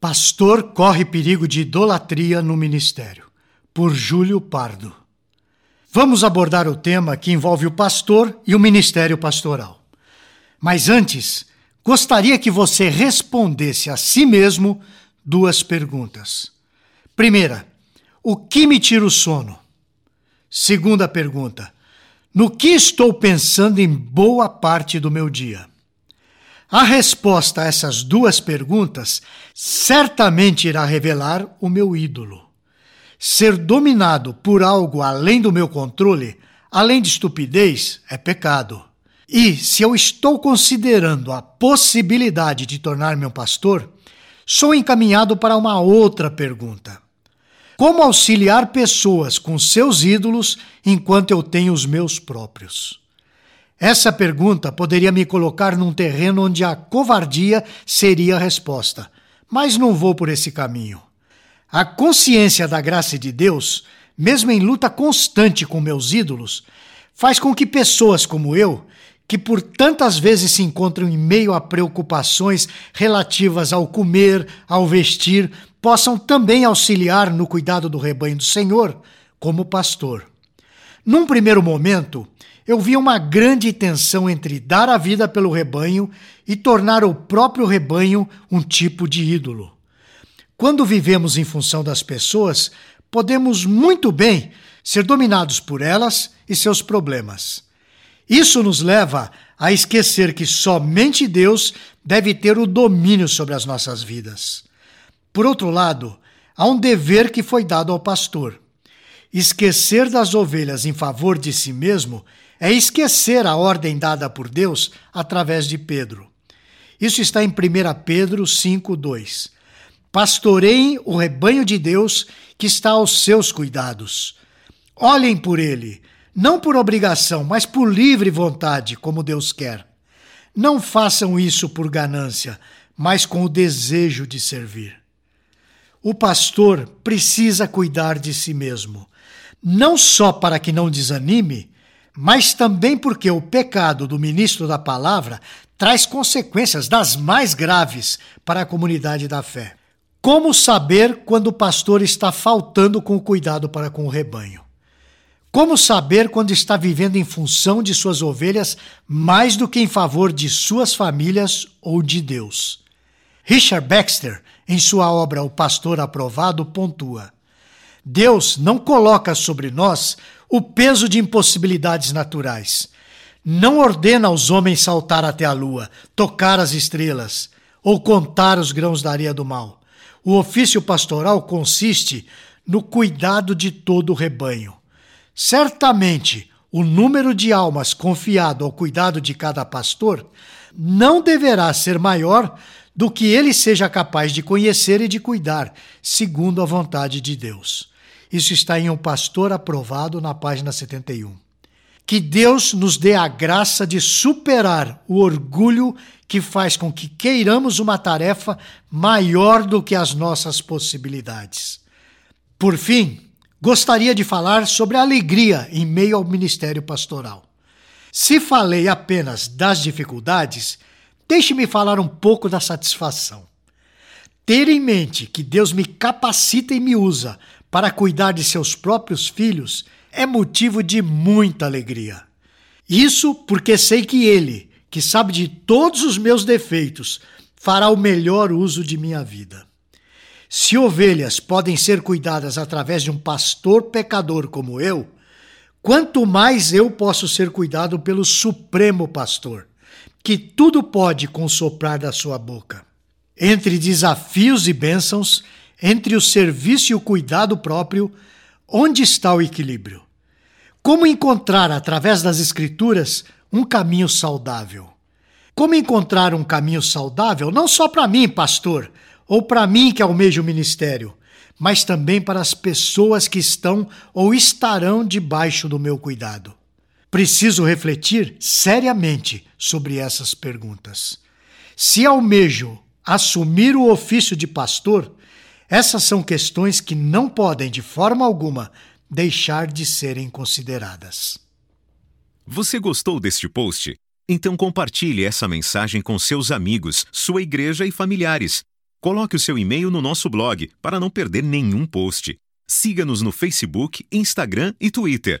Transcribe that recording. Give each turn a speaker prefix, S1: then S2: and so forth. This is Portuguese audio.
S1: Pastor corre perigo de idolatria no ministério, por Júlio Pardo. Vamos abordar o tema que envolve o pastor e o ministério pastoral. Mas antes, gostaria que você respondesse a si mesmo duas perguntas. Primeira, o que me tira o sono? Segunda pergunta, no que estou pensando em boa parte do meu dia? A resposta a essas duas perguntas certamente irá revelar o meu ídolo. Ser dominado por algo além do meu controle, além de estupidez, é pecado. E se eu estou considerando a possibilidade de tornar-me um pastor, sou encaminhado para uma outra pergunta. Como auxiliar pessoas com seus ídolos enquanto eu tenho os meus próprios? Essa pergunta poderia me colocar num terreno onde a covardia seria a resposta, mas não vou por esse caminho. A consciência da graça de Deus, mesmo em luta constante com meus ídolos, faz com que pessoas como eu, que por tantas vezes se encontram em meio a preocupações relativas ao comer, ao vestir, possam também auxiliar no cuidado do rebanho do Senhor, como pastor. Num primeiro momento, eu vi uma grande tensão entre dar a vida pelo rebanho e tornar o próprio rebanho um tipo de ídolo. Quando vivemos em função das pessoas, podemos muito bem ser dominados por elas e seus problemas. Isso nos leva a esquecer que somente Deus deve ter o domínio sobre as nossas vidas. Por outro lado, há um dever que foi dado ao pastor. Esquecer das ovelhas em favor de si mesmo é esquecer a ordem dada por Deus através de Pedro. Isso está em 1 Pedro 5,2. Pastoreiem o rebanho de Deus que está aos seus cuidados. Olhem por ele, não por obrigação, mas por livre vontade, como Deus quer. Não façam isso por ganância, mas com o desejo de servir. O pastor precisa cuidar de si mesmo, não só para que não desanime, mas também porque o pecado do ministro da palavra traz consequências das mais graves para a comunidade da fé. Como saber quando o pastor está faltando com o cuidado para com o rebanho? Como saber quando está vivendo em função de suas ovelhas mais do que em favor de suas famílias ou de Deus? Richard Baxter, em sua obra O Pastor Aprovado, pontua: Deus não coloca sobre nós o peso de impossibilidades naturais. Não ordena aos homens saltar até a lua, tocar as estrelas ou contar os grãos da areia do mal. O ofício pastoral consiste no cuidado de todo o rebanho. Certamente, o número de almas confiado ao cuidado de cada pastor não deverá ser maior do que ele seja capaz de conhecer e de cuidar, segundo a vontade de Deus. Isso está em Um Pastor Aprovado, na página 71. Que Deus nos dê a graça de superar o orgulho que faz com que queiramos uma tarefa maior do que as nossas possibilidades. Por fim, gostaria de falar sobre a alegria em meio ao ministério pastoral. Se falei apenas das dificuldades, deixe-me falar um pouco da satisfação. Ter em mente que Deus me capacita e me usa para cuidar de seus próprios filhos é motivo de muita alegria. Isso porque sei que Ele, que sabe de todos os meus defeitos, fará o melhor uso de minha vida. Se ovelhas podem ser cuidadas através de um pastor pecador como eu, quanto mais eu posso ser cuidado pelo Supremo Pastor, que tudo pode com soprar da sua boca. Entre desafios e bênçãos, entre o serviço e o cuidado próprio, onde está o equilíbrio? Como encontrar, através das Escrituras, um caminho saudável? Como encontrar um caminho saudável não só para mim, pastor, ou para mim que almejo o ministério, mas também para as pessoas que estão ou estarão debaixo do meu cuidado? Preciso refletir seriamente sobre essas perguntas. Se almejo assumir o ofício de pastor, essas são questões que não podem, de forma alguma, deixar de serem consideradas.
S2: Você gostou deste post? Então compartilhe essa mensagem com seus amigos, sua igreja e familiares. Coloque o seu e-mail no nosso blog para não perder nenhum post. Siga-nos no Facebook, Instagram e Twitter.